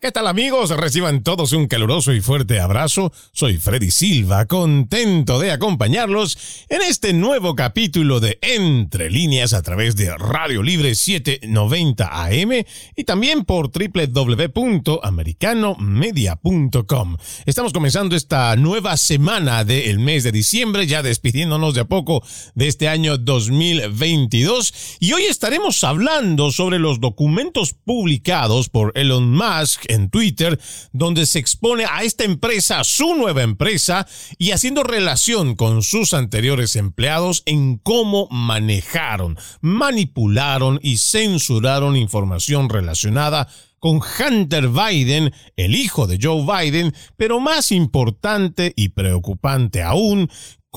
¿Qué tal amigos? Reciban todos un caluroso y fuerte abrazo. Soy Freddy Silva, contento de acompañarlos en este nuevo capítulo de Entre líneas a través de Radio Libre 790 AM y también por www.americanomedia.com. Estamos comenzando esta nueva semana del mes de diciembre, ya despidiéndonos de a poco de este año 2022 y hoy estaremos hablando sobre los documentos publicados por Elon Musk en Twitter, donde se expone a esta empresa, su nueva empresa, y haciendo relación con sus anteriores empleados en cómo manejaron, manipularon y censuraron información relacionada con Hunter Biden, el hijo de Joe Biden, pero más importante y preocupante aún,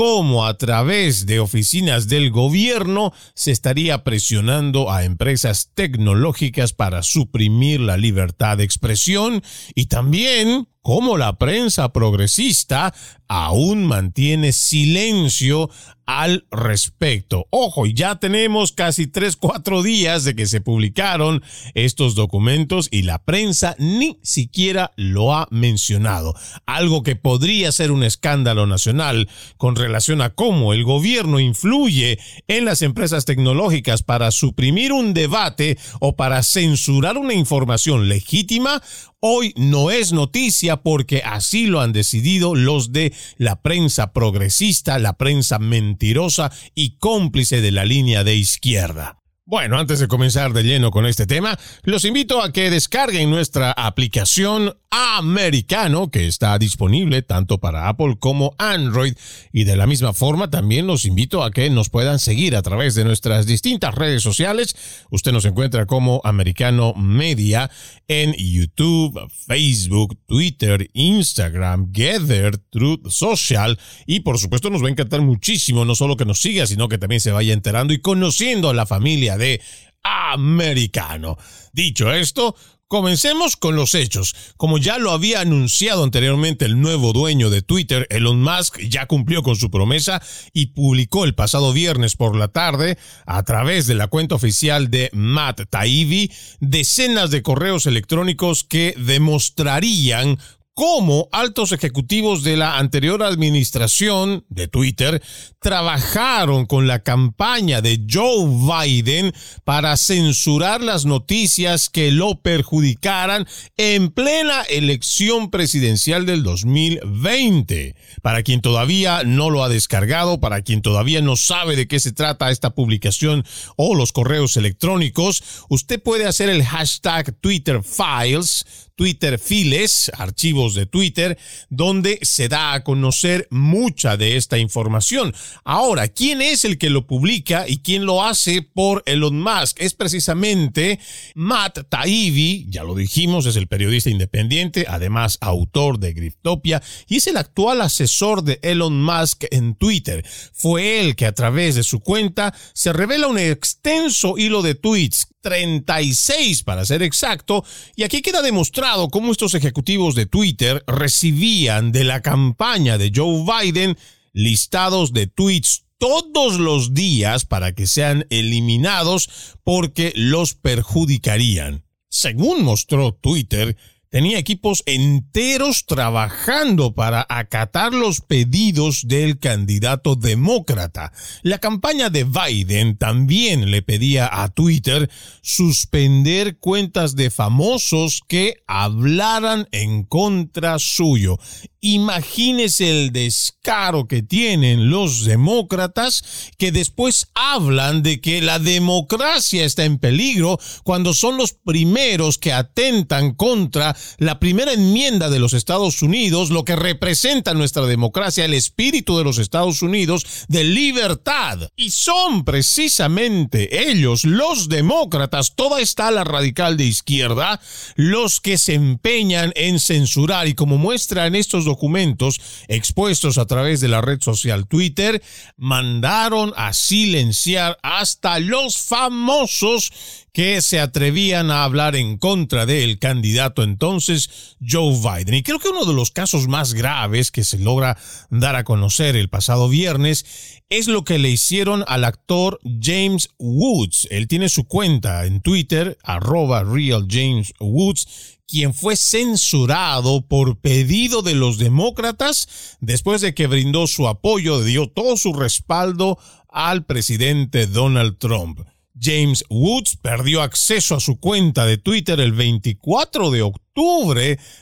cómo a través de oficinas del gobierno se estaría presionando a empresas tecnológicas para suprimir la libertad de expresión y también cómo la prensa progresista aún mantiene silencio al respecto. Ojo, ya tenemos casi 3, 4 días de que se publicaron estos documentos y la prensa ni siquiera lo ha mencionado. Algo que podría ser un escándalo nacional con relación a cómo el gobierno influye en las empresas tecnológicas para suprimir un debate o para censurar una información legítima hoy no es noticia porque así lo han decidido los de la prensa progresista, la prensa mentirosa y cómplice de la línea de izquierda. Bueno, antes de comenzar de lleno con este tema, los invito a que descarguen nuestra aplicación Americano, que está disponible tanto para Apple como Android. Y de la misma forma, también los invito a que nos puedan seguir a través de nuestras distintas redes sociales. Usted nos encuentra como Americano Media en YouTube, Facebook, Twitter, Instagram, Gather, Truth Social. Y por supuesto, nos va a encantar muchísimo, no solo que nos siga, sino que también se vaya enterando y conociendo a la familia de americano. Dicho esto, Comencemos con los hechos. Como ya lo había anunciado anteriormente el nuevo dueño de Twitter, Elon Musk, ya cumplió con su promesa y publicó el pasado viernes por la tarde, a través de la cuenta oficial de Matt Taibbi, decenas de correos electrónicos que demostrarían cómo altos ejecutivos de la anterior administración de Twitter trabajaron con la campaña de Joe Biden para censurar las noticias que lo perjudicaran en plena elección presidencial del 2020. Para quien todavía no lo ha descargado, para quien todavía no sabe de qué se trata esta publicación o los correos electrónicos, usted puede hacer el hashtag Twitter Files Twitter Files, archivos de Twitter, donde se da a conocer mucha de esta información. Ahora, ¿quién es el que lo publica y quién lo hace por Elon Musk? Es precisamente Matt Taibbi, ya lo dijimos, es el periodista independiente, además autor de Griftopia y es el actual asesor de Elon Musk en Twitter. Fue él que a través de su cuenta se revela un extenso hilo de tweets 36 para ser exacto, y aquí queda demostrado cómo estos ejecutivos de Twitter recibían de la campaña de Joe Biden listados de tweets todos los días para que sean eliminados porque los perjudicarían. Según mostró Twitter, tenía equipos enteros trabajando para acatar los pedidos del candidato demócrata. La campaña de Biden también le pedía a Twitter suspender cuentas de famosos que hablaran en contra suyo. Imagínese el descaro que tienen los demócratas que después hablan de que la democracia está en peligro cuando son los primeros que atentan contra la primera enmienda de los Estados Unidos, lo que representa nuestra democracia, el espíritu de los Estados Unidos de libertad. Y son precisamente ellos, los demócratas, toda esta la radical de izquierda, los que se empeñan en censurar y como muestran estos documentos expuestos a través de la red social Twitter, mandaron a silenciar hasta los famosos que se atrevían a hablar en contra del candidato entonces Joe Biden. Y creo que uno de los casos más graves que se logra dar a conocer el pasado viernes es lo que le hicieron al actor James Woods. Él tiene su cuenta en Twitter, arroba Woods, quien fue censurado por pedido de los demócratas después de que brindó su apoyo, dio todo su respaldo al presidente Donald Trump. James Woods perdió acceso a su cuenta de Twitter el 24 de octubre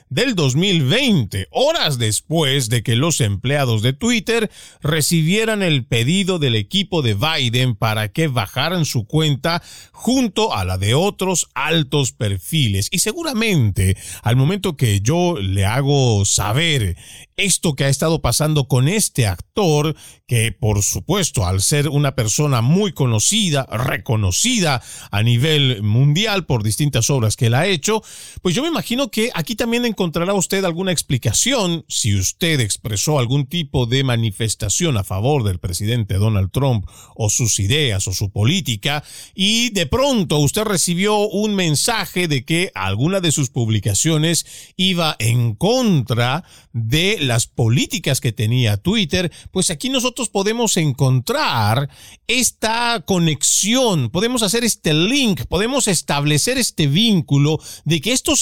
del 2020, horas después de que los empleados de Twitter recibieran el pedido del equipo de Biden para que bajaran su cuenta junto a la de otros altos perfiles. Y seguramente al momento que yo le hago saber esto que ha estado pasando con este actor, que por supuesto al ser una persona muy conocida, reconocida a nivel mundial por distintas obras que él ha hecho, pues yo me imagino que aquí también encontrará usted alguna explicación si usted expresó algún tipo de manifestación a favor del presidente Donald Trump o sus ideas o su política y de pronto usted recibió un mensaje de que alguna de sus publicaciones iba en contra de las políticas que tenía Twitter, pues aquí nosotros podemos encontrar esta conexión, podemos hacer este link, podemos establecer este vínculo de que estos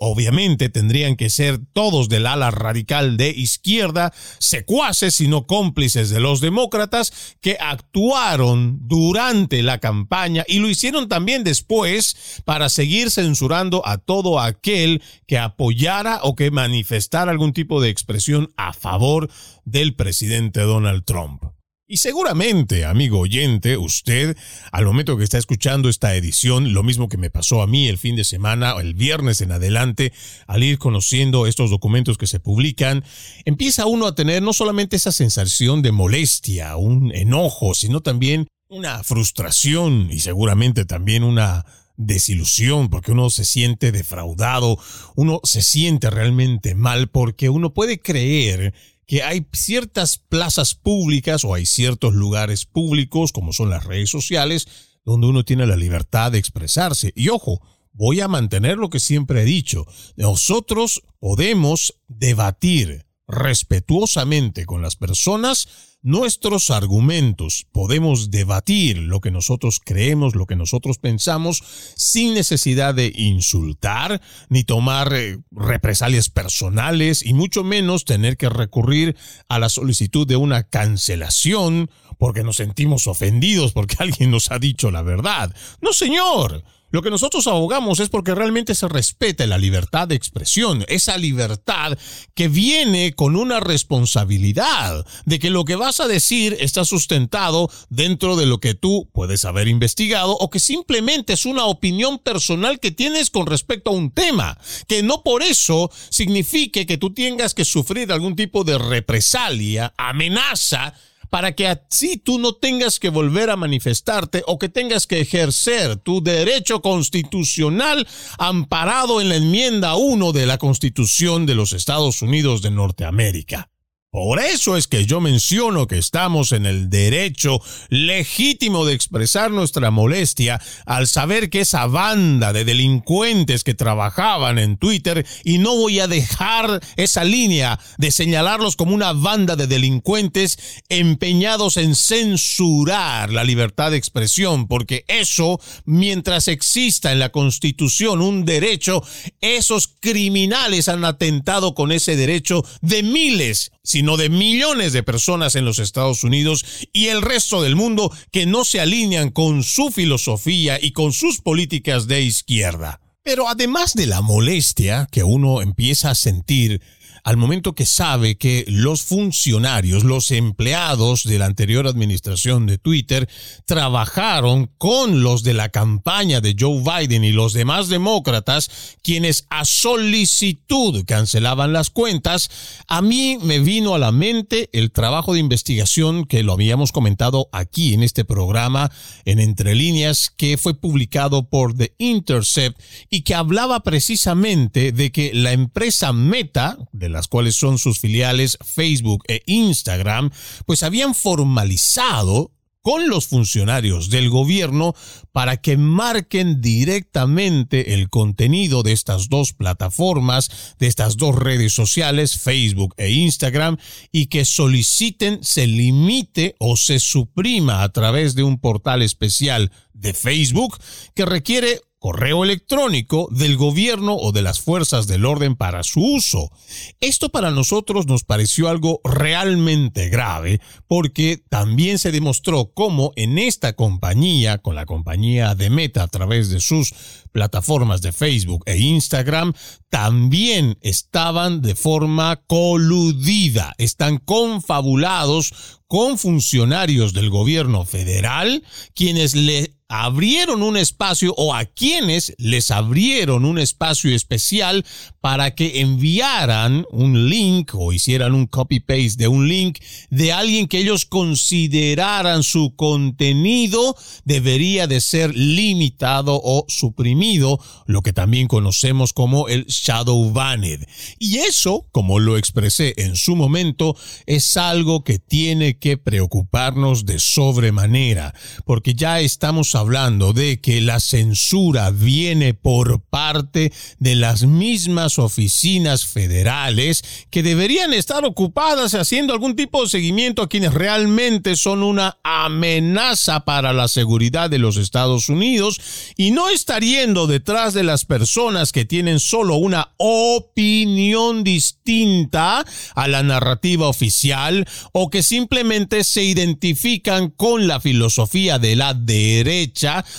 obviamente tendrían que ser todos del ala radical de izquierda, secuaces y no cómplices de los demócratas, que actuaron durante la campaña y lo hicieron también después para seguir censurando a todo aquel que apoyara o que manifestara algún tipo de expresión a favor del presidente Donald Trump. Y seguramente, amigo oyente, usted, al momento que está escuchando esta edición, lo mismo que me pasó a mí el fin de semana, el viernes en adelante, al ir conociendo estos documentos que se publican, empieza uno a tener no solamente esa sensación de molestia, un enojo, sino también una frustración y seguramente también una desilusión, porque uno se siente defraudado, uno se siente realmente mal, porque uno puede creer que hay ciertas plazas públicas o hay ciertos lugares públicos, como son las redes sociales, donde uno tiene la libertad de expresarse. Y ojo, voy a mantener lo que siempre he dicho. Nosotros podemos debatir respetuosamente con las personas nuestros argumentos, podemos debatir lo que nosotros creemos, lo que nosotros pensamos, sin necesidad de insultar, ni tomar eh, represalias personales, y mucho menos tener que recurrir a la solicitud de una cancelación porque nos sentimos ofendidos porque alguien nos ha dicho la verdad. No, señor. Lo que nosotros abogamos es porque realmente se respete la libertad de expresión, esa libertad que viene con una responsabilidad de que lo que vas a decir está sustentado dentro de lo que tú puedes haber investigado o que simplemente es una opinión personal que tienes con respecto a un tema, que no por eso signifique que tú tengas que sufrir algún tipo de represalia, amenaza, para que así tú no tengas que volver a manifestarte o que tengas que ejercer tu derecho constitucional amparado en la enmienda 1 de la Constitución de los Estados Unidos de Norteamérica. Por eso es que yo menciono que estamos en el derecho legítimo de expresar nuestra molestia al saber que esa banda de delincuentes que trabajaban en Twitter, y no voy a dejar esa línea de señalarlos como una banda de delincuentes empeñados en censurar la libertad de expresión, porque eso, mientras exista en la Constitución un derecho, esos criminales han atentado con ese derecho de miles sino de millones de personas en los Estados Unidos y el resto del mundo que no se alinean con su filosofía y con sus políticas de izquierda. Pero además de la molestia que uno empieza a sentir al momento que sabe que los funcionarios, los empleados de la anterior administración de Twitter trabajaron con los de la campaña de Joe Biden y los demás demócratas, quienes a solicitud cancelaban las cuentas, a mí me vino a la mente el trabajo de investigación que lo habíamos comentado aquí en este programa en Entre Líneas, que fue publicado por The Intercept y que hablaba precisamente de que la empresa Meta, de las cuales son sus filiales Facebook e Instagram, pues habían formalizado con los funcionarios del gobierno para que marquen directamente el contenido de estas dos plataformas, de estas dos redes sociales, Facebook e Instagram, y que soliciten se limite o se suprima a través de un portal especial de Facebook que requiere correo electrónico del gobierno o de las fuerzas del orden para su uso. Esto para nosotros nos pareció algo realmente grave porque también se demostró cómo en esta compañía, con la compañía de Meta a través de sus plataformas de Facebook e Instagram, también estaban de forma coludida, están confabulados con funcionarios del gobierno federal, quienes le abrieron un espacio o a quienes les abrieron un espacio especial para que enviaran un link o hicieran un copy-paste de un link de alguien que ellos consideraran su contenido debería de ser limitado o suprimido, lo que también conocemos como el shadow banned. Y eso, como lo expresé en su momento, es algo que tiene que preocuparnos de sobremanera, porque ya estamos hablando de que la censura viene por parte de las mismas oficinas federales que deberían estar ocupadas haciendo algún tipo de seguimiento a quienes realmente son una amenaza para la seguridad de los Estados Unidos y no estar yendo detrás de las personas que tienen solo una opinión distinta a la narrativa oficial o que simplemente se identifican con la filosofía de la derecha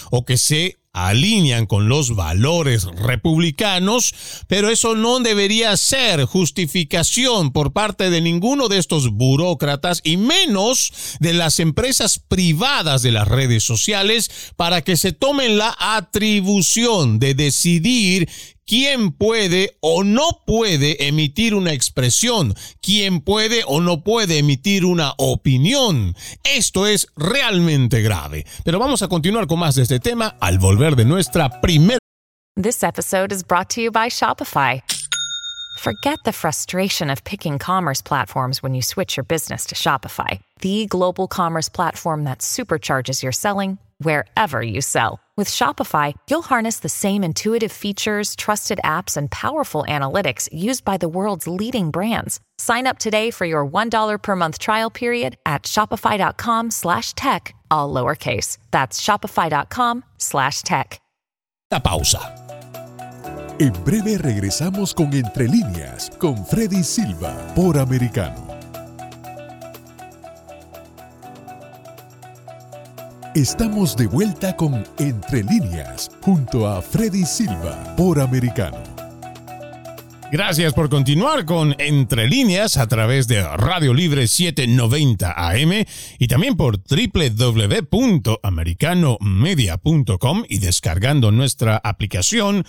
o que se alinean con los valores republicanos, pero eso no debería ser justificación por parte de ninguno de estos burócratas y menos de las empresas privadas de las redes sociales para que se tomen la atribución de decidir quién puede o no puede emitir una expresión, quién puede o no puede emitir una opinión. Esto es realmente grave. Pero vamos a continuar con más de este tema al volver de nuestra primera. This episode is brought to you by Shopify. Forget the frustration of picking commerce platforms when you switch your business to Shopify, the global commerce platform that supercharges your selling wherever you sell. With Shopify, you'll harness the same intuitive features, trusted apps, and powerful analytics used by the world's leading brands. Sign up today for your $1 per month trial period at shopify.com slash tech, all lowercase. That's shopify.com slash tech. La pausa. En breve regresamos con Entre Líneas, con Freddy Silva, por Americano. Estamos de vuelta con Entre líneas, junto a Freddy Silva, por Americano. Gracias por continuar con Entre líneas a través de Radio Libre 790 AM y también por www.americanomedia.com y descargando nuestra aplicación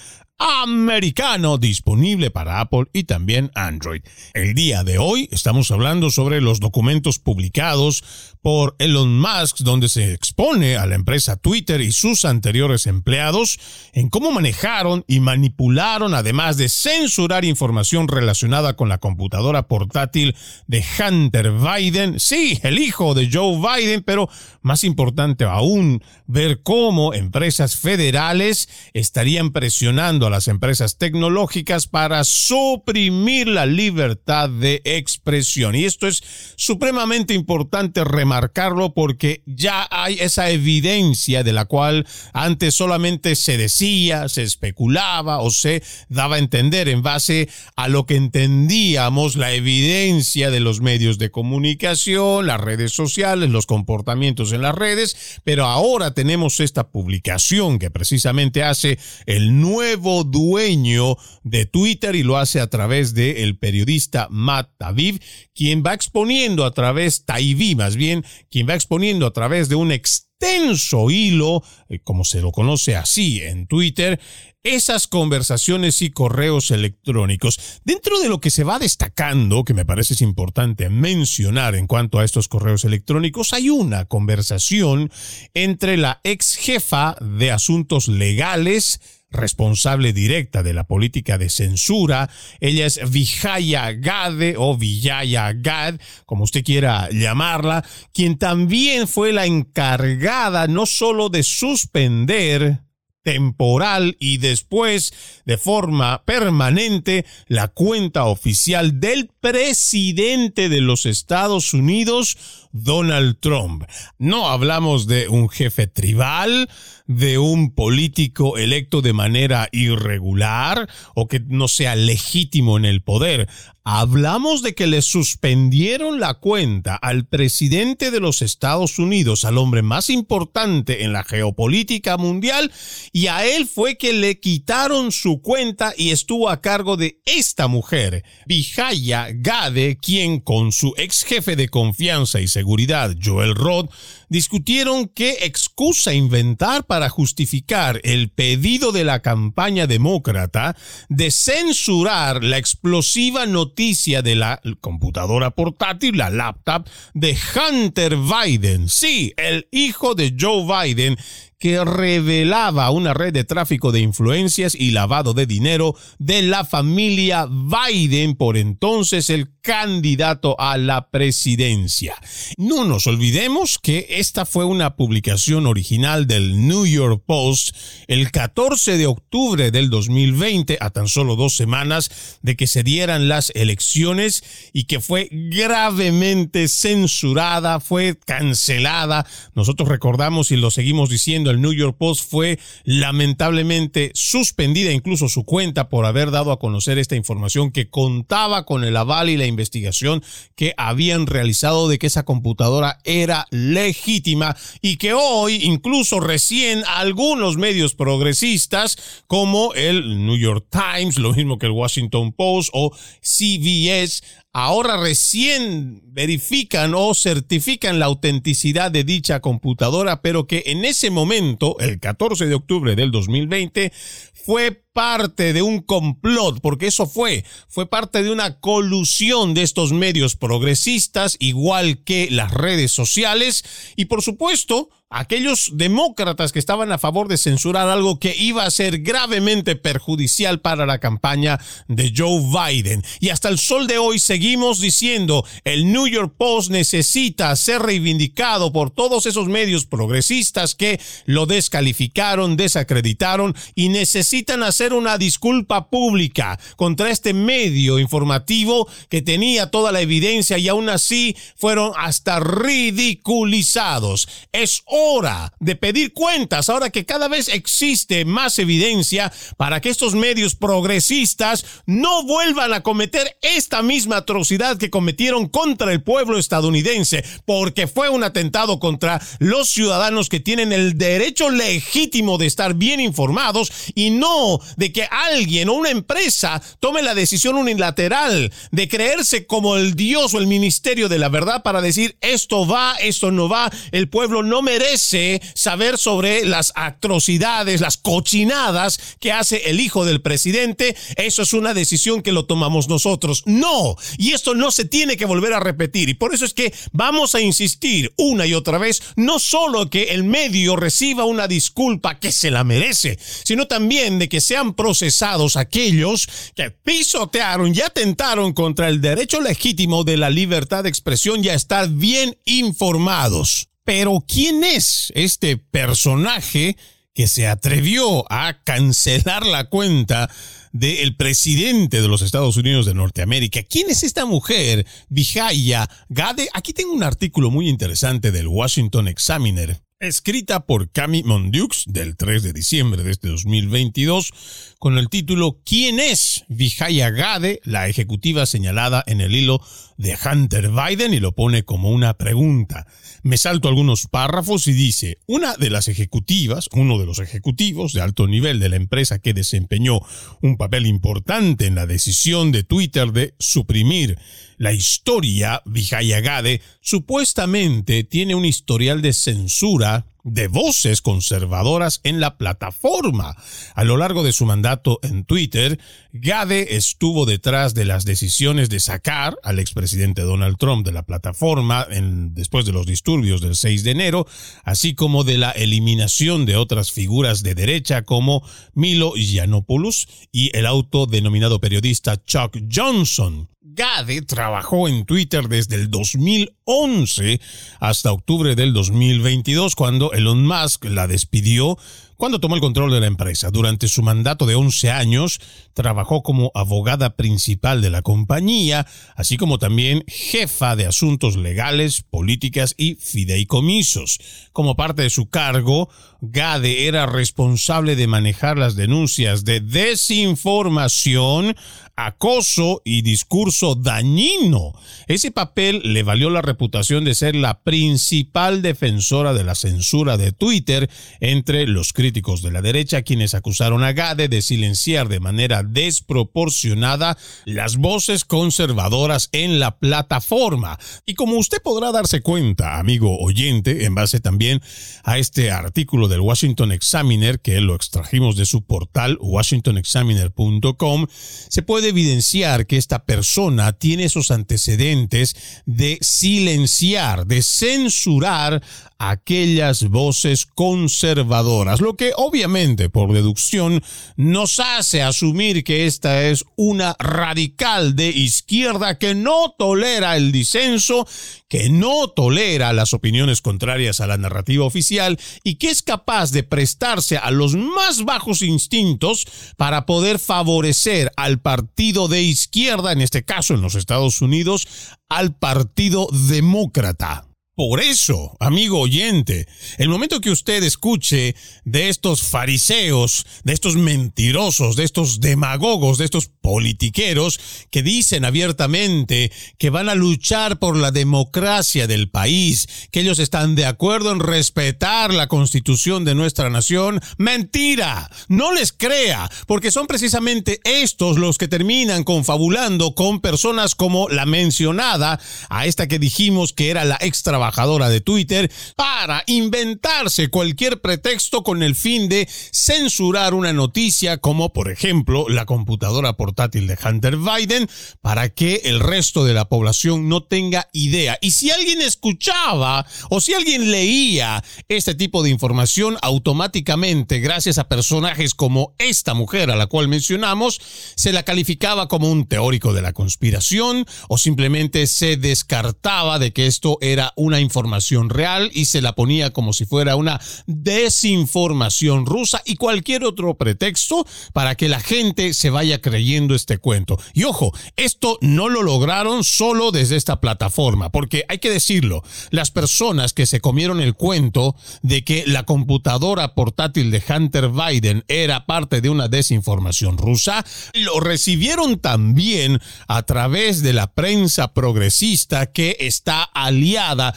americano disponible para Apple y también Android. El día de hoy estamos hablando sobre los documentos publicados por Elon Musk donde se expone a la empresa Twitter y sus anteriores empleados en cómo manejaron y manipularon además de censurar información relacionada con la computadora portátil de Hunter Biden, sí, el hijo de Joe Biden, pero más importante aún, ver cómo empresas federales estarían presionando a las empresas tecnológicas para suprimir la libertad de expresión. Y esto es supremamente importante remarcarlo porque ya hay esa evidencia de la cual antes solamente se decía, se especulaba o se daba a entender en base a lo que entendíamos la evidencia de los medios de comunicación, las redes sociales, los comportamientos en las redes, pero ahora tenemos esta publicación que precisamente hace el nuevo dueño de Twitter y lo hace a través del periodista Matt Taviv, quien va exponiendo a través, Taibí más bien, quien va exponiendo a través de un extenso hilo, eh, como se lo conoce así en Twitter, esas conversaciones y correos electrónicos. Dentro de lo que se va destacando, que me parece importante mencionar en cuanto a estos correos electrónicos, hay una conversación entre la ex jefa de asuntos legales, responsable directa de la política de censura. Ella es Vijaya Gade o Vijaya Gad, como usted quiera llamarla, quien también fue la encargada no solo de suspender temporal y después de forma permanente la cuenta oficial del presidente de los Estados Unidos, Donald Trump. No hablamos de un jefe tribal, de un político electo de manera irregular o que no sea legítimo en el poder. Hablamos de que le suspendieron la cuenta al presidente de los Estados Unidos, al hombre más importante en la geopolítica mundial, y a él fue que le quitaron su cuenta y estuvo a cargo de esta mujer, Vijaya Gade, quien con su ex jefe de confianza y seguridad, Joel Roth, discutieron qué excusa inventar para justificar el pedido de la campaña demócrata de censurar la explosiva noticia de la computadora portátil, la laptop de Hunter Biden. Sí, el hijo de Joe Biden que revelaba una red de tráfico de influencias y lavado de dinero de la familia Biden, por entonces el candidato a la presidencia. No nos olvidemos que esta fue una publicación original del New York Post el 14 de octubre del 2020, a tan solo dos semanas de que se dieran las elecciones y que fue gravemente censurada, fue cancelada. Nosotros recordamos y lo seguimos diciendo el New York Post fue lamentablemente suspendida incluso su cuenta por haber dado a conocer esta información que contaba con el aval y la investigación que habían realizado de que esa computadora era legítima y que hoy incluso recién algunos medios progresistas como el New York Times, lo mismo que el Washington Post o CBS ahora recién verifican o certifican la autenticidad de dicha computadora, pero que en ese momento, el 14 de octubre del 2020, fue parte de un complot, porque eso fue, fue parte de una colusión de estos medios progresistas, igual que las redes sociales, y por supuesto, aquellos demócratas que estaban a favor de censurar algo que iba a ser gravemente perjudicial para la campaña de Joe Biden. Y hasta el sol de hoy seguimos diciendo, el New York Post necesita ser reivindicado por todos esos medios progresistas que lo descalificaron, desacreditaron y necesitan hacer una disculpa pública contra este medio informativo que tenía toda la evidencia y aún así fueron hasta ridiculizados. Es hora de pedir cuentas, ahora que cada vez existe más evidencia para que estos medios progresistas no vuelvan a cometer esta misma atrocidad que cometieron contra el pueblo estadounidense, porque fue un atentado contra los ciudadanos que tienen el derecho legítimo de estar bien informados y no de que alguien o una empresa tome la decisión unilateral de creerse como el Dios o el ministerio de la verdad para decir esto va, esto no va, el pueblo no merece saber sobre las atrocidades, las cochinadas que hace el hijo del presidente. Eso es una decisión que lo tomamos nosotros. No, y esto no se tiene que volver a repetir. Y por eso es que vamos a insistir una y otra vez, no solo que el medio reciba una disculpa que se la merece, sino también de que procesados aquellos que pisotearon y atentaron contra el derecho legítimo de la libertad de expresión y a estar bien informados. Pero ¿quién es este personaje que se atrevió a cancelar la cuenta del presidente de los Estados Unidos de Norteamérica. ¿Quién es esta mujer? Vijaya Gade. Aquí tengo un artículo muy interesante del Washington Examiner escrita por Cami Mondiux del 3 de diciembre de este 2022, con el título ¿Quién es Vijaya Gade, la ejecutiva señalada en el hilo de Hunter Biden? Y lo pone como una pregunta. Me salto algunos párrafos y dice, una de las ejecutivas, uno de los ejecutivos de alto nivel de la empresa que desempeñó un papel importante en la decisión de Twitter de suprimir la historia, Vijayagade, supuestamente tiene un historial de censura de voces conservadoras en la plataforma. A lo largo de su mandato en Twitter, Gade estuvo detrás de las decisiones de sacar al expresidente Donald Trump de la plataforma después de los disturbios del 6 de enero, así como de la eliminación de otras figuras de derecha como Milo Yiannopoulos y el autodenominado periodista Chuck Johnson. Gade trabajó en Twitter desde el 2011 hasta octubre del 2022 cuando Elon Musk la despidió cuando tomó el control de la empresa. Durante su mandato de 11 años, trabajó como abogada principal de la compañía, así como también jefa de asuntos legales, políticas y fideicomisos. Como parte de su cargo, Gade era responsable de manejar las denuncias de desinformación, acoso y discurso dañino. Ese papel le valió la reputación de ser la principal defensora de la censura de Twitter entre los críticos de la derecha, quienes acusaron a Gade de silenciar de manera desproporcionada las voces conservadoras en la plataforma. Y como usted podrá darse cuenta, amigo oyente, en base también a este artículo del Washington Examiner, que lo extrajimos de su portal washingtonexaminer.com, se puede evidenciar que esta persona tiene esos antecedentes de silenciar, de censurar aquellas voces conservadoras, lo que obviamente por deducción nos hace asumir que esta es una radical de izquierda que no tolera el disenso, que no tolera las opiniones contrarias a la narrativa oficial y que es capaz de prestarse a los más bajos instintos para poder favorecer al partido de izquierda, en este caso en los Estados Unidos, al Partido Demócrata. Por eso, amigo oyente, el momento que usted escuche de estos fariseos, de estos mentirosos, de estos demagogos, de estos politiqueros que dicen abiertamente que van a luchar por la democracia del país, que ellos están de acuerdo en respetar la constitución de nuestra nación, mentira, no les crea, porque son precisamente estos los que terminan confabulando con personas como la mencionada, a esta que dijimos que era la extra trabajadora de Twitter para inventarse cualquier pretexto con el fin de censurar una noticia como por ejemplo la computadora portátil de Hunter Biden para que el resto de la población no tenga idea. Y si alguien escuchaba o si alguien leía este tipo de información automáticamente gracias a personajes como esta mujer a la cual mencionamos, se la calificaba como un teórico de la conspiración o simplemente se descartaba de que esto era una información real y se la ponía como si fuera una desinformación rusa y cualquier otro pretexto para que la gente se vaya creyendo este cuento. Y ojo, esto no lo lograron solo desde esta plataforma, porque hay que decirlo, las personas que se comieron el cuento de que la computadora portátil de Hunter Biden era parte de una desinformación rusa, lo recibieron también a través de la prensa progresista que está aliada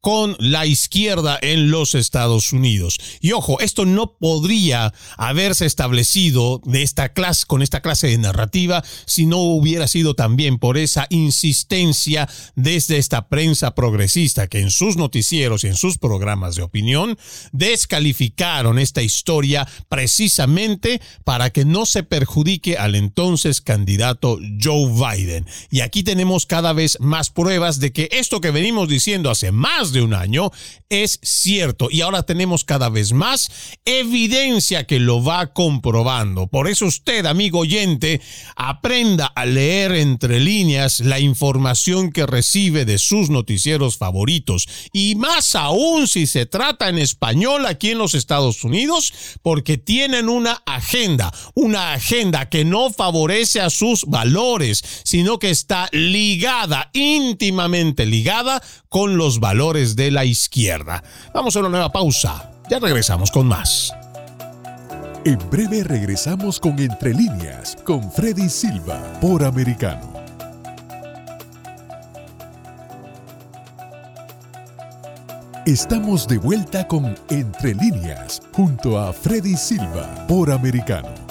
con la izquierda en los Estados Unidos. Y ojo, esto no podría haberse establecido de esta clase, con esta clase de narrativa si no hubiera sido también por esa insistencia desde esta prensa progresista que en sus noticieros y en sus programas de opinión descalificaron esta historia precisamente para que no se perjudique al entonces candidato Joe Biden. Y aquí tenemos cada vez más pruebas de que esto que venimos diciendo hace más de un año es cierto y ahora tenemos cada vez más evidencia que lo va comprobando. Por eso usted, amigo oyente, aprenda a leer entre líneas la información que recibe de sus noticieros favoritos y más aún si se trata en español aquí en los Estados Unidos porque tienen una agenda, una agenda que no favorece a sus valores, sino que está ligada, íntimamente ligada con los valores de la izquierda. Vamos a una nueva pausa. Ya regresamos con más. En breve regresamos con Entre líneas con Freddy Silva por Americano. Estamos de vuelta con Entre líneas junto a Freddy Silva por Americano.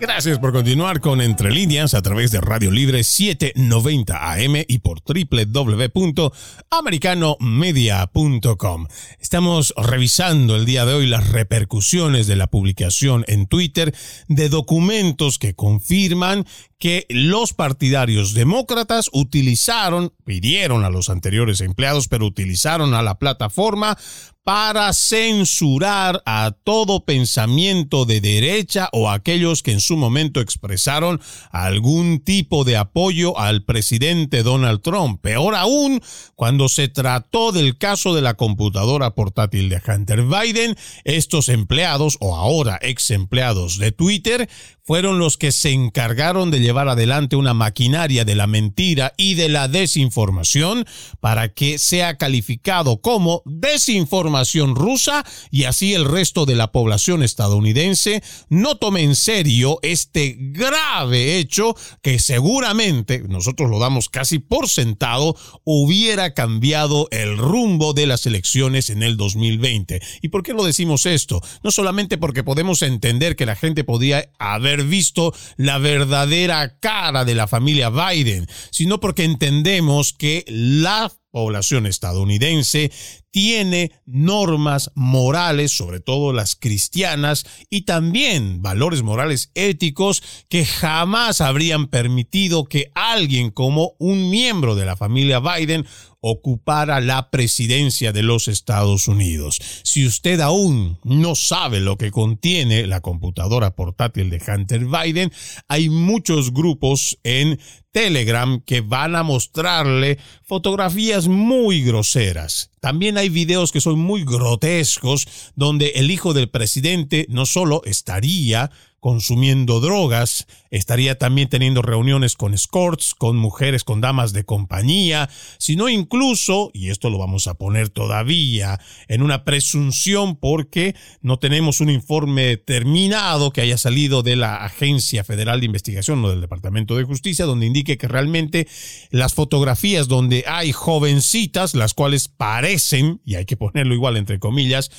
Gracias por continuar con Entre Líneas a través de Radio Libre 790 AM y por www.americanomedia.com. Estamos revisando el día de hoy las repercusiones de la publicación en Twitter de documentos que confirman que los partidarios demócratas utilizaron, pidieron a los anteriores empleados, pero utilizaron a la plataforma para censurar a todo pensamiento de derecha o aquellos que en su momento expresaron algún tipo de apoyo al presidente Donald Trump. Peor aún, cuando se trató del caso de la computadora portátil de Hunter Biden, estos empleados o ahora ex empleados de Twitter fueron los que se encargaron de llevar adelante una maquinaria de la mentira y de la desinformación para que sea calificado como desinformación rusa y así el resto de la población estadounidense no tome en serio este grave hecho que seguramente, nosotros lo damos casi por sentado, hubiera cambiado el rumbo de las elecciones en el 2020. ¿Y por qué lo decimos esto? No solamente porque podemos entender que la gente podía haber visto la verdadera cara de la familia Biden, sino porque entendemos que la población estadounidense tiene normas morales, sobre todo las cristianas, y también valores morales éticos que jamás habrían permitido que alguien como un miembro de la familia Biden ocupara la presidencia de los Estados Unidos. Si usted aún no sabe lo que contiene la computadora portátil de Hunter Biden, hay muchos grupos en Telegram que van a mostrarle fotografías muy groseras. También hay videos que son muy grotescos donde el hijo del presidente no solo estaría consumiendo drogas, estaría también teniendo reuniones con escorts, con mujeres, con damas de compañía, sino incluso, y esto lo vamos a poner todavía en una presunción porque no tenemos un informe terminado que haya salido de la Agencia Federal de Investigación o del Departamento de Justicia, donde que realmente las fotografías donde hay jovencitas, las cuales parecen, y hay que ponerlo igual entre comillas,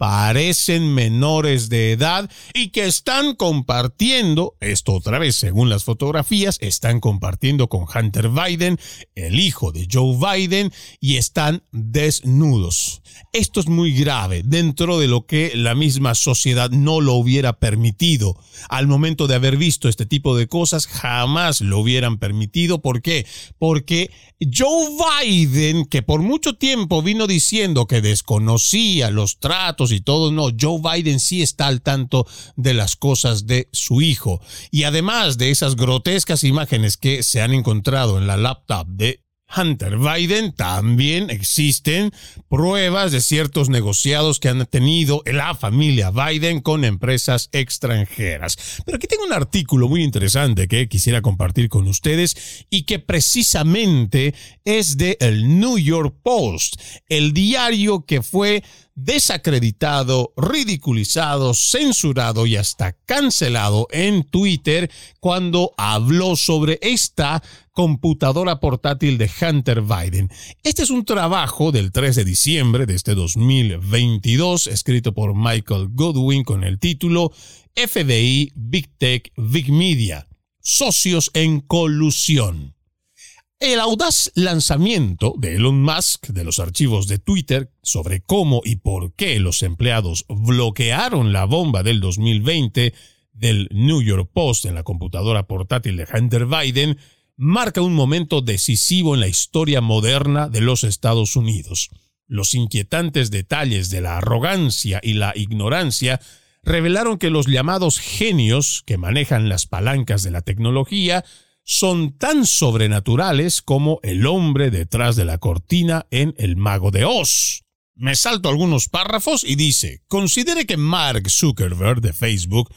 parecen menores de edad y que están compartiendo, esto otra vez según las fotografías, están compartiendo con Hunter Biden, el hijo de Joe Biden, y están desnudos. Esto es muy grave dentro de lo que la misma sociedad no lo hubiera permitido. Al momento de haber visto este tipo de cosas, jamás lo hubieran permitido. ¿Por qué? Porque Joe Biden, que por mucho tiempo vino diciendo que desconocía los tratos y todo, no, Joe Biden sí está al tanto de las cosas de su hijo. Y además de esas grotescas imágenes que se han encontrado en la laptop de Hunter Biden, también existen pruebas de ciertos negociados que han tenido la familia Biden con empresas extranjeras. Pero aquí tengo un artículo muy interesante que quisiera compartir con ustedes y que precisamente es de el New York Post, el diario que fue desacreditado, ridiculizado, censurado y hasta cancelado en Twitter cuando habló sobre esta computadora portátil de Hunter Biden. Este es un trabajo del 3 de diciembre de este 2022, escrito por Michael Godwin con el título FBI, Big Tech, Big Media, socios en colusión. El audaz lanzamiento de Elon Musk de los archivos de Twitter sobre cómo y por qué los empleados bloquearon la bomba del 2020 del New York Post en la computadora portátil de Hunter Biden marca un momento decisivo en la historia moderna de los Estados Unidos. Los inquietantes detalles de la arrogancia y la ignorancia revelaron que los llamados genios que manejan las palancas de la tecnología son tan sobrenaturales como el hombre detrás de la cortina en El Mago de Oz. Me salto algunos párrafos y dice, considere que Mark Zuckerberg de Facebook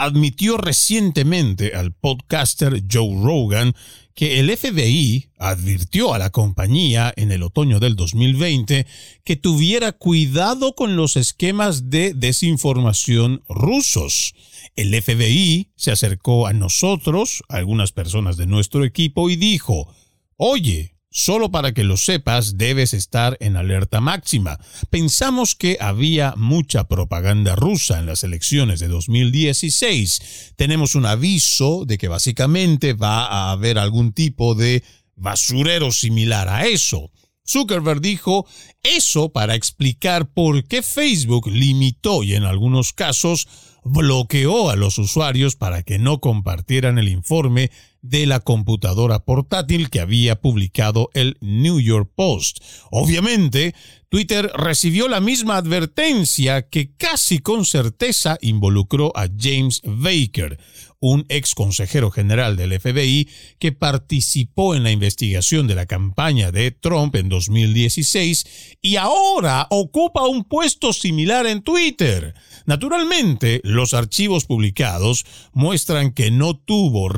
admitió recientemente al podcaster Joe Rogan que el FBI advirtió a la compañía en el otoño del 2020 que tuviera cuidado con los esquemas de desinformación rusos. El FBI se acercó a nosotros, a algunas personas de nuestro equipo, y dijo, Oye, Solo para que lo sepas, debes estar en alerta máxima. Pensamos que había mucha propaganda rusa en las elecciones de 2016. Tenemos un aviso de que básicamente va a haber algún tipo de basurero similar a eso. Zuckerberg dijo eso para explicar por qué Facebook limitó y en algunos casos bloqueó a los usuarios para que no compartieran el informe de la computadora portátil que había publicado el New York Post. Obviamente, Twitter recibió la misma advertencia que casi con certeza involucró a James Baker, un ex consejero general del FBI que participó en la investigación de la campaña de Trump en 2016 y ahora ocupa un puesto similar en Twitter. Naturalmente, los archivos publicados muestran que no tuvo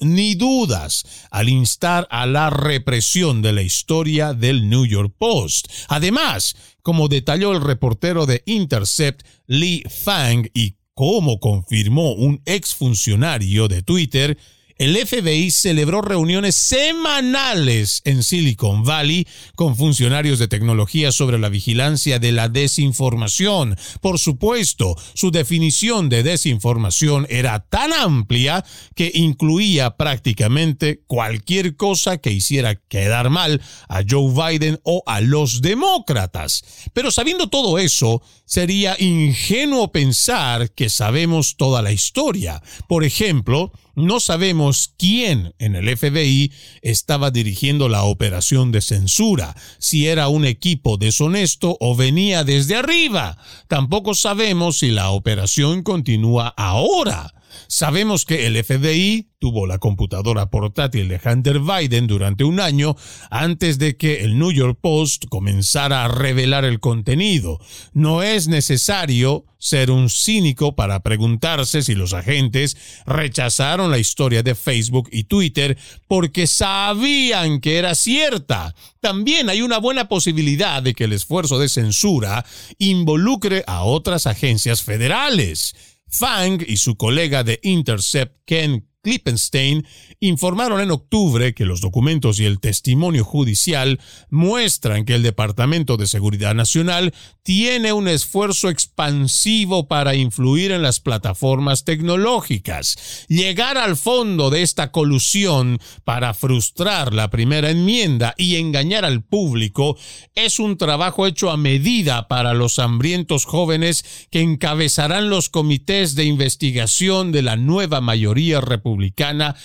ni dudas al instar a la represión de la historia del New York Post. Además, como detalló el reportero de Intercept Lee Fang y como confirmó un exfuncionario de Twitter, el FBI celebró reuniones semanales en Silicon Valley con funcionarios de tecnología sobre la vigilancia de la desinformación. Por supuesto, su definición de desinformación era tan amplia que incluía prácticamente cualquier cosa que hiciera quedar mal a Joe Biden o a los demócratas. Pero sabiendo todo eso, sería ingenuo pensar que sabemos toda la historia. Por ejemplo, no sabemos quién en el FBI estaba dirigiendo la operación de censura, si era un equipo deshonesto o venía desde arriba. Tampoco sabemos si la operación continúa ahora. Sabemos que el FBI tuvo la computadora portátil de Hunter Biden durante un año antes de que el New York Post comenzara a revelar el contenido. No es necesario ser un cínico para preguntarse si los agentes rechazaron la historia de Facebook y Twitter porque sabían que era cierta. También hay una buena posibilidad de que el esfuerzo de censura involucre a otras agencias federales. Fang y su colega de Intercept, Ken Klippenstein informaron en octubre que los documentos y el testimonio judicial muestran que el Departamento de Seguridad Nacional tiene un esfuerzo expansivo para influir en las plataformas tecnológicas. Llegar al fondo de esta colusión para frustrar la primera enmienda y engañar al público es un trabajo hecho a medida para los hambrientos jóvenes que encabezarán los comités de investigación de la nueva mayoría republicana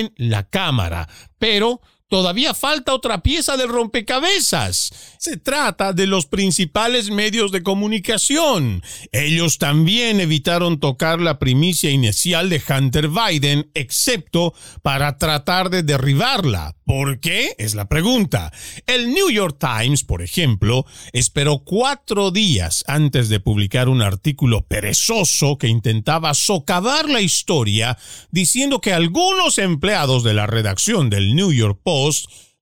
en la Cámara. Pero todavía falta otra pieza del rompecabezas. Se trata de los principales medios de comunicación. Ellos también evitaron tocar la primicia inicial de Hunter Biden, excepto para tratar de derribarla. ¿Por qué? Es la pregunta. El New York Times, por ejemplo, esperó cuatro días antes de publicar un artículo perezoso que intentaba socavar la historia, diciendo que algunos empleados de la redacción del New York Post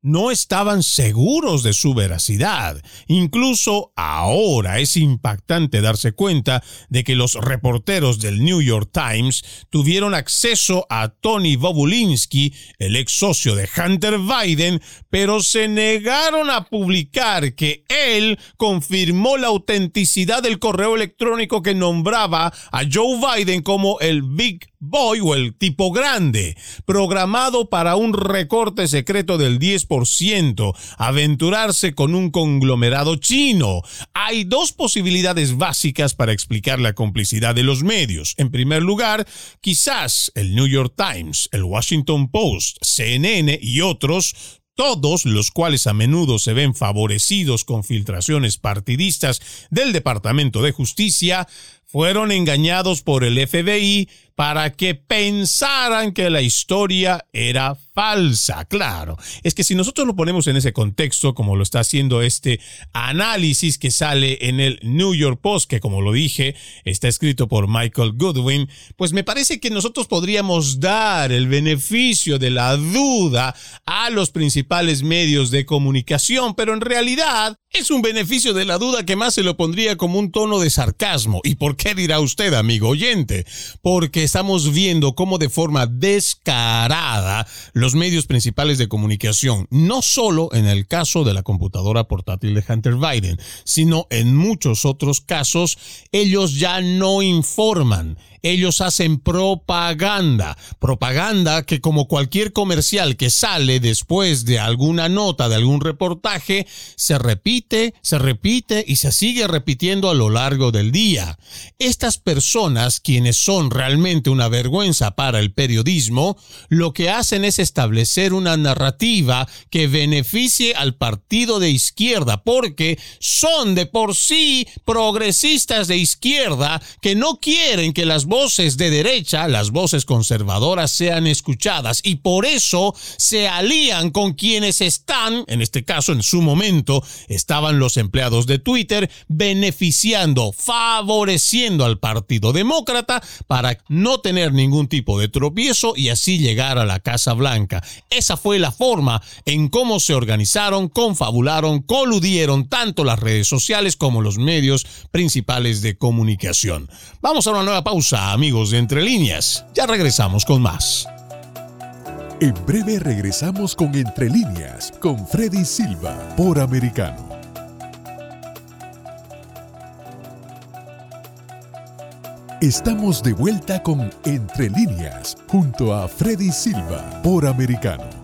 no estaban seguros de su veracidad. Incluso ahora es impactante darse cuenta de que los reporteros del New York Times tuvieron acceso a Tony Bobulinski, el ex socio de Hunter Biden, pero se negaron a publicar que él confirmó la autenticidad del correo electrónico que nombraba a Joe Biden como el Big Boy o el tipo grande, programado para un recorte secreto del 10%, aventurarse con un conglomerado chino. Hay dos posibilidades básicas para explicar la complicidad de los medios. En primer lugar, quizás el New York Times, el Washington Post, CNN y otros todos los cuales a menudo se ven favorecidos con filtraciones partidistas del Departamento de Justicia, fueron engañados por el FBI para que pensaran que la historia era falsa. Claro, es que si nosotros lo ponemos en ese contexto, como lo está haciendo este análisis que sale en el New York Post, que como lo dije, está escrito por Michael Goodwin, pues me parece que nosotros podríamos dar el beneficio de la duda a los principales medios de comunicación, pero en realidad es un beneficio de la duda que más se lo pondría como un tono de sarcasmo. ¿Y por qué dirá usted, amigo oyente? Porque estamos viendo cómo de forma descarada los medios principales de comunicación, no solo en el caso de la computadora portátil de Hunter Biden, sino en muchos otros casos, ellos ya no informan, ellos hacen propaganda. Propaganda que como cualquier comercial que sale después de alguna nota, de algún reportaje, se repite, se repite y se sigue repitiendo a lo largo del día. Estas personas, quienes son realmente una vergüenza para el periodismo, lo que hacen es establecer una narrativa que beneficie al partido de izquierda, porque son de por sí progresistas de izquierda que no quieren que las voces de derecha, las voces conservadoras sean escuchadas y por eso se alían con quienes están, en este caso en su momento, estaban los empleados de Twitter beneficiando, favoreciendo al Partido Demócrata para no tener ningún tipo de tropiezo y así llegar a la Casa Blanca. Esa fue la forma en cómo se organizaron, confabularon, coludieron tanto las redes sociales como los medios principales de comunicación. Vamos a una nueva pausa amigos de Entre Líneas. Ya regresamos con más. En breve regresamos con Entre Líneas, con Freddy Silva, por Americano. Estamos de vuelta con Entre Líneas, junto a Freddy Silva, por Americano.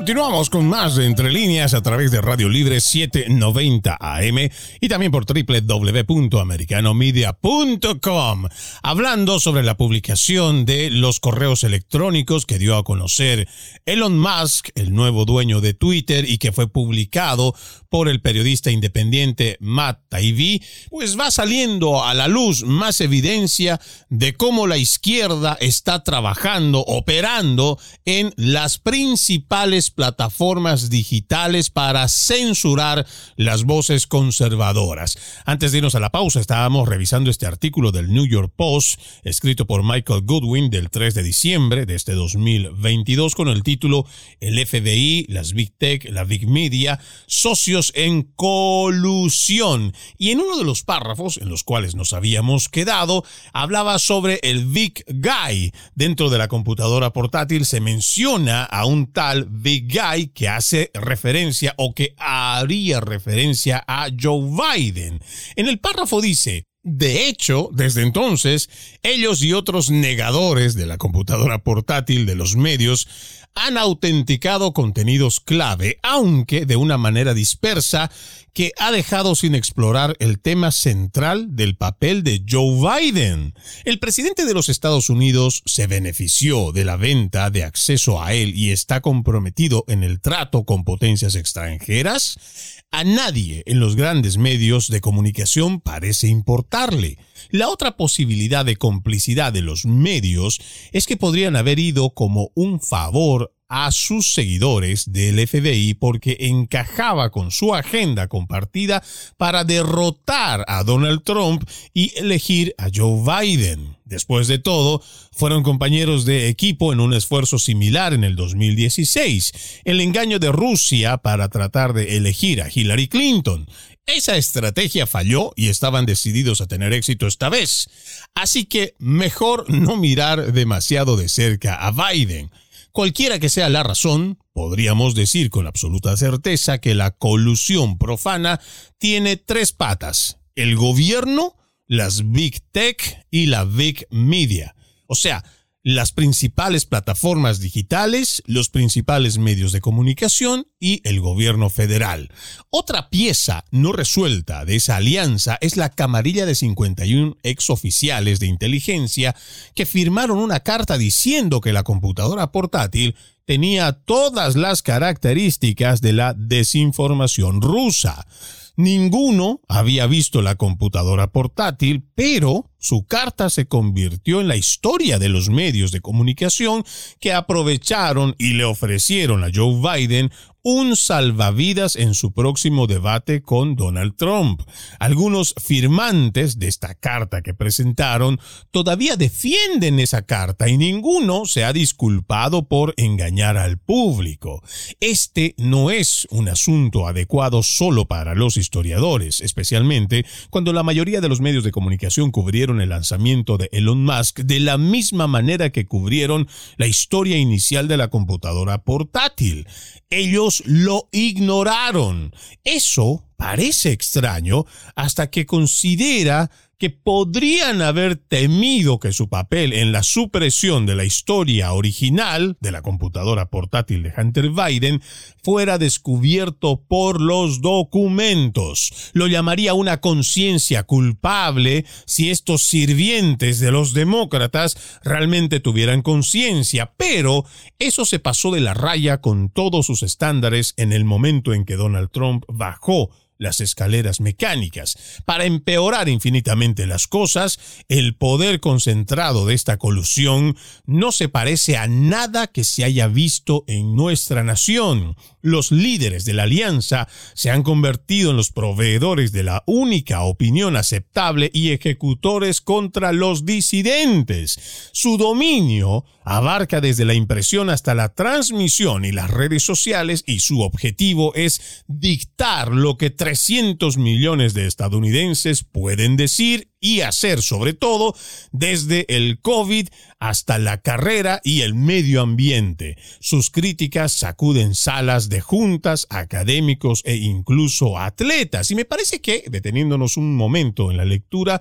Continuamos con más de Entre Líneas a través de Radio Libre 790 AM y también por www.americanomedia.com, hablando sobre la publicación de los correos electrónicos que dio a conocer Elon Musk, el nuevo dueño de Twitter, y que fue publicado por el periodista independiente Matt Taibbi, pues va saliendo a la luz más evidencia de cómo la izquierda está trabajando, operando en las principales plataformas digitales para censurar las voces conservadoras. Antes de irnos a la pausa, estábamos revisando este artículo del New York Post, escrito por Michael Goodwin del 3 de diciembre de este 2022, con el título El FBI, las Big Tech, la Big Media, socios en colusión. Y en uno de los párrafos en los cuales nos habíamos quedado, hablaba sobre el Big Guy. Dentro de la computadora portátil se menciona a un tal Big Guy que hace referencia o que haría referencia a Joe Biden. En el párrafo dice, de hecho, desde entonces, ellos y otros negadores de la computadora portátil de los medios han autenticado contenidos clave, aunque de una manera dispersa, que ha dejado sin explorar el tema central del papel de Joe Biden. El presidente de los Estados Unidos se benefició de la venta de acceso a él y está comprometido en el trato con potencias extranjeras. A nadie en los grandes medios de comunicación parece importarle. La otra posibilidad de complicidad de los medios es que podrían haber ido como un favor a sus seguidores del FBI porque encajaba con su agenda compartida para derrotar a Donald Trump y elegir a Joe Biden. Después de todo, fueron compañeros de equipo en un esfuerzo similar en el 2016, el engaño de Rusia para tratar de elegir a Hillary Clinton. Esa estrategia falló y estaban decididos a tener éxito esta vez. Así que mejor no mirar demasiado de cerca a Biden. Cualquiera que sea la razón, podríamos decir con absoluta certeza que la colusión profana tiene tres patas. El gobierno, las Big Tech y la Big Media. O sea, las principales plataformas digitales, los principales medios de comunicación y el gobierno federal. Otra pieza no resuelta de esa alianza es la camarilla de 51 exoficiales de inteligencia que firmaron una carta diciendo que la computadora portátil tenía todas las características de la desinformación rusa. Ninguno había visto la computadora portátil, pero su carta se convirtió en la historia de los medios de comunicación que aprovecharon y le ofrecieron a Joe Biden un salvavidas en su próximo debate con Donald Trump. Algunos firmantes de esta carta que presentaron todavía defienden esa carta y ninguno se ha disculpado por engañar al público. Este no es un asunto adecuado solo para los historiadores, especialmente cuando la mayoría de los medios de comunicación cubrieron el lanzamiento de Elon Musk de la misma manera que cubrieron la historia inicial de la computadora portátil. Ellos lo ignoraron. Eso parece extraño hasta que considera que podrían haber temido que su papel en la supresión de la historia original de la computadora portátil de Hunter Biden fuera descubierto por los documentos. Lo llamaría una conciencia culpable si estos sirvientes de los demócratas realmente tuvieran conciencia, pero eso se pasó de la raya con todos sus estándares en el momento en que Donald Trump bajó las escaleras mecánicas. Para empeorar infinitamente las cosas, el poder concentrado de esta colusión no se parece a nada que se haya visto en nuestra nación. Los líderes de la alianza se han convertido en los proveedores de la única opinión aceptable y ejecutores contra los disidentes. Su dominio abarca desde la impresión hasta la transmisión y las redes sociales y su objetivo es dictar lo que 300 millones de estadounidenses pueden decir y hacer sobre todo desde el COVID hasta la carrera y el medio ambiente. Sus críticas sacuden salas de juntas, académicos e incluso atletas. Y me parece que, deteniéndonos un momento en la lectura,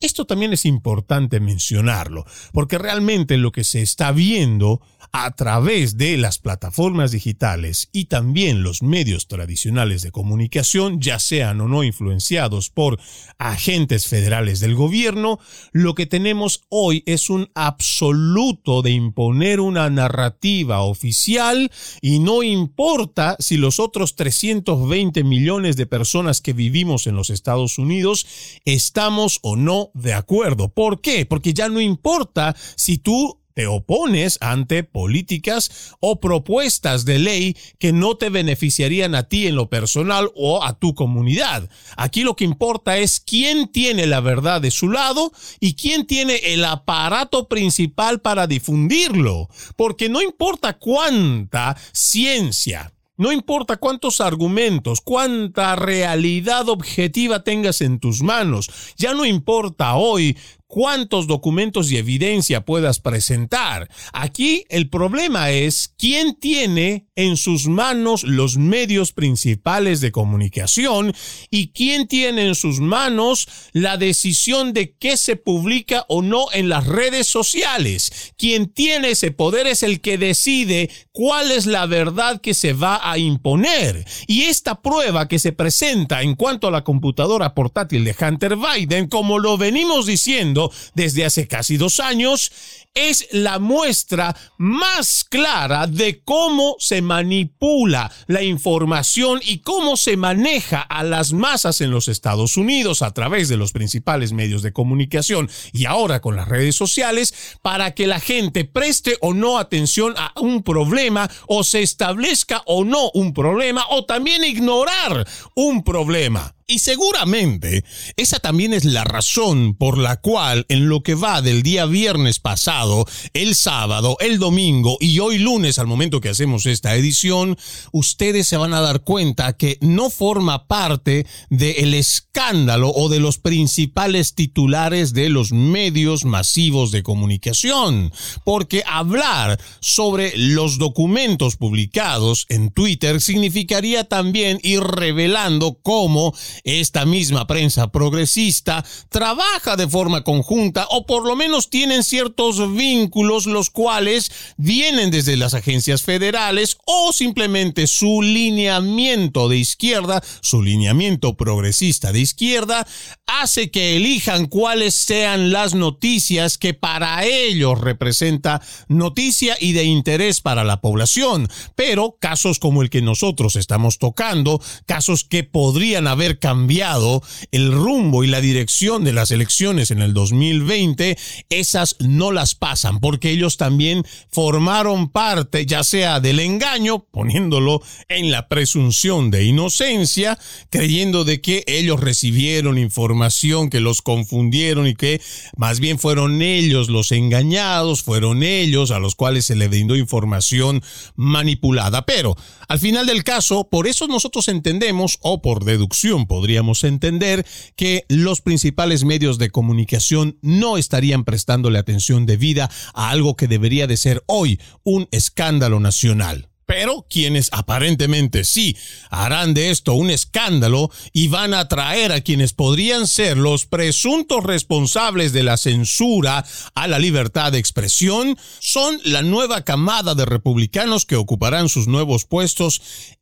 esto también es importante mencionarlo, porque realmente lo que se está viendo a través de las plataformas digitales y también los medios tradicionales de comunicación, ya sean o no influenciados por agentes federales del gobierno, lo que tenemos hoy es un absoluto de imponer una narrativa oficial y no importa si los otros 320 millones de personas que vivimos en los Estados Unidos estamos o no de acuerdo. ¿Por qué? Porque ya no importa si tú te opones ante políticas o propuestas de ley que no te beneficiarían a ti en lo personal o a tu comunidad. Aquí lo que importa es quién tiene la verdad de su lado y quién tiene el aparato principal para difundirlo. Porque no importa cuánta ciencia, no importa cuántos argumentos, cuánta realidad objetiva tengas en tus manos, ya no importa hoy cuántos documentos y evidencia puedas presentar. Aquí el problema es quién tiene en sus manos los medios principales de comunicación y quién tiene en sus manos la decisión de qué se publica o no en las redes sociales. Quien tiene ese poder es el que decide cuál es la verdad que se va a imponer. Y esta prueba que se presenta en cuanto a la computadora portátil de Hunter Biden, como lo venimos diciendo, desde hace casi dos años, es la muestra más clara de cómo se manipula la información y cómo se maneja a las masas en los Estados Unidos a través de los principales medios de comunicación y ahora con las redes sociales para que la gente preste o no atención a un problema o se establezca o no un problema o también ignorar un problema. Y seguramente esa también es la razón por la cual en lo que va del día viernes pasado, el sábado, el domingo y hoy lunes al momento que hacemos esta edición, ustedes se van a dar cuenta que no forma parte del escándalo o de los principales titulares de los medios masivos de comunicación. Porque hablar sobre los documentos publicados en Twitter significaría también ir revelando cómo esta misma prensa progresista trabaja de forma conjunta o por lo menos tienen ciertos vínculos los cuales vienen desde las agencias federales o simplemente su lineamiento de izquierda, su lineamiento progresista de izquierda, hace que elijan cuáles sean las noticias que para ellos representa noticia y de interés para la población. Pero casos como el que nosotros estamos tocando, casos que podrían haber cambiado el rumbo y la dirección de las elecciones en el 2020, esas no las pasan porque ellos también formaron parte ya sea del engaño, poniéndolo en la presunción de inocencia, creyendo de que ellos recibieron información que los confundieron y que más bien fueron ellos los engañados, fueron ellos a los cuales se le brindó información manipulada. Pero al final del caso, por eso nosotros entendemos, o por deducción podríamos entender, que los principales medios de comunicación no estarían prestándole atención debida a algo que debería de ser hoy un escándalo nacional. Pero quienes aparentemente sí harán de esto un escándalo y van a traer a quienes podrían ser los presuntos responsables de la censura a la libertad de expresión son la nueva camada de republicanos que ocuparán sus nuevos puestos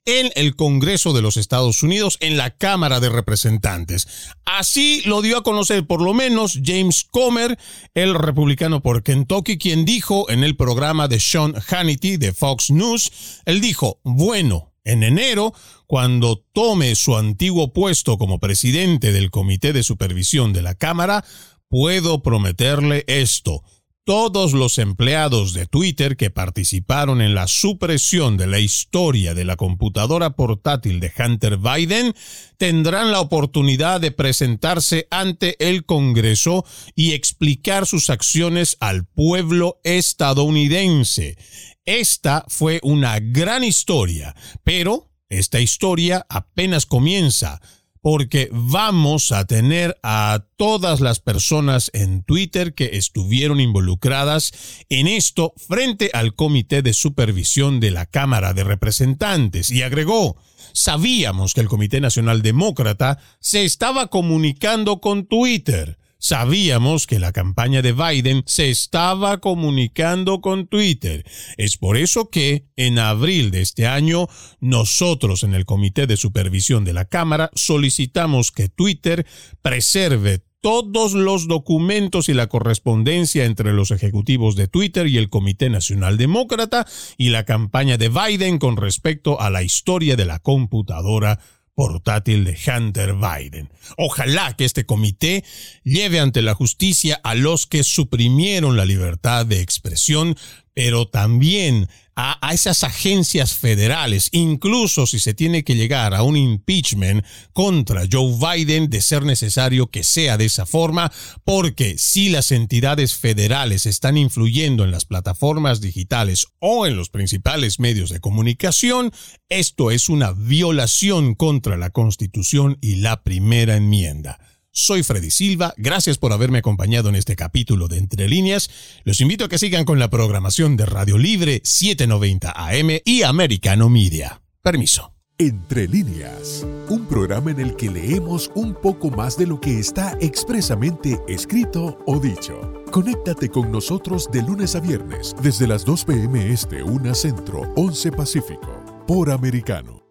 en el Congreso de los Estados Unidos, en la Cámara de Representantes. Así lo dio a conocer por lo menos James Comer, el republicano por Kentucky, quien dijo en el programa de Sean Hannity de Fox News, él dijo, bueno, en enero, cuando tome su antiguo puesto como presidente del Comité de Supervisión de la Cámara, puedo prometerle esto todos los empleados de Twitter que participaron en la supresión de la historia de la computadora portátil de Hunter Biden tendrán la oportunidad de presentarse ante el Congreso y explicar sus acciones al pueblo estadounidense. Esta fue una gran historia, pero esta historia apenas comienza porque vamos a tener a todas las personas en Twitter que estuvieron involucradas en esto frente al Comité de Supervisión de la Cámara de Representantes. Y agregó, sabíamos que el Comité Nacional Demócrata se estaba comunicando con Twitter Sabíamos que la campaña de Biden se estaba comunicando con Twitter. Es por eso que en abril de este año nosotros en el Comité de Supervisión de la Cámara solicitamos que Twitter preserve todos los documentos y la correspondencia entre los ejecutivos de Twitter y el Comité Nacional Demócrata y la campaña de Biden con respecto a la historia de la computadora portátil de Hunter Biden. Ojalá que este comité lleve ante la justicia a los que suprimieron la libertad de expresión, pero también a, esas agencias federales, incluso si se tiene que llegar a un impeachment contra Joe Biden, de ser necesario que sea de esa forma, porque si las entidades federales están influyendo en las plataformas digitales o en los principales medios de comunicación, esto es una violación contra la Constitución y la primera enmienda. Soy Freddy Silva, gracias por haberme acompañado en este capítulo de Entre líneas. Los invito a que sigan con la programación de Radio Libre 790 AM y Americano Media. Permiso. Entre líneas, un programa en el que leemos un poco más de lo que está expresamente escrito o dicho. Conéctate con nosotros de lunes a viernes desde las 2 p.m. Este, 1 Centro, 11 Pacífico, por Americano.